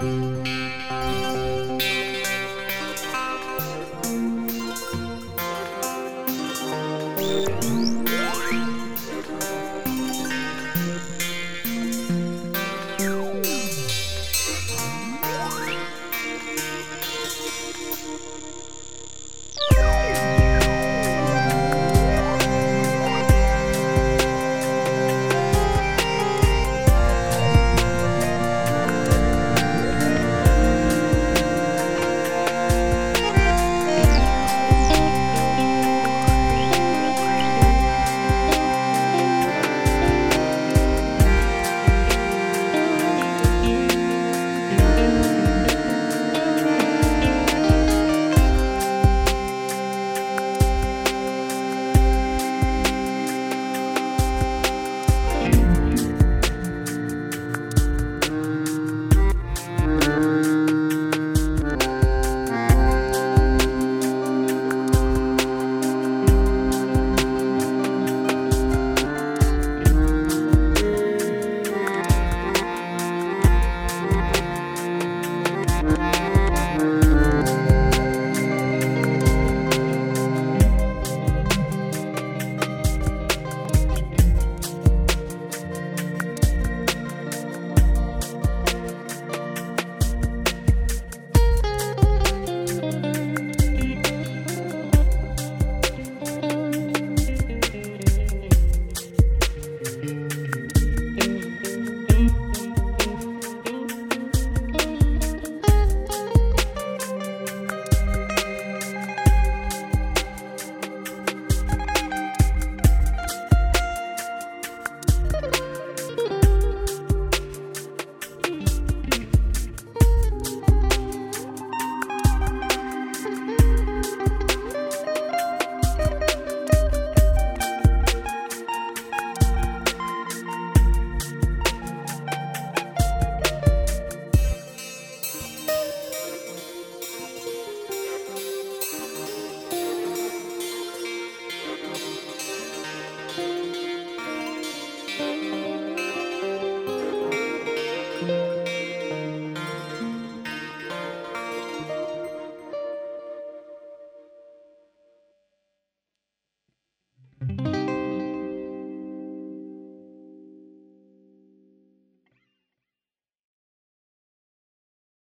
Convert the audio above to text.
Música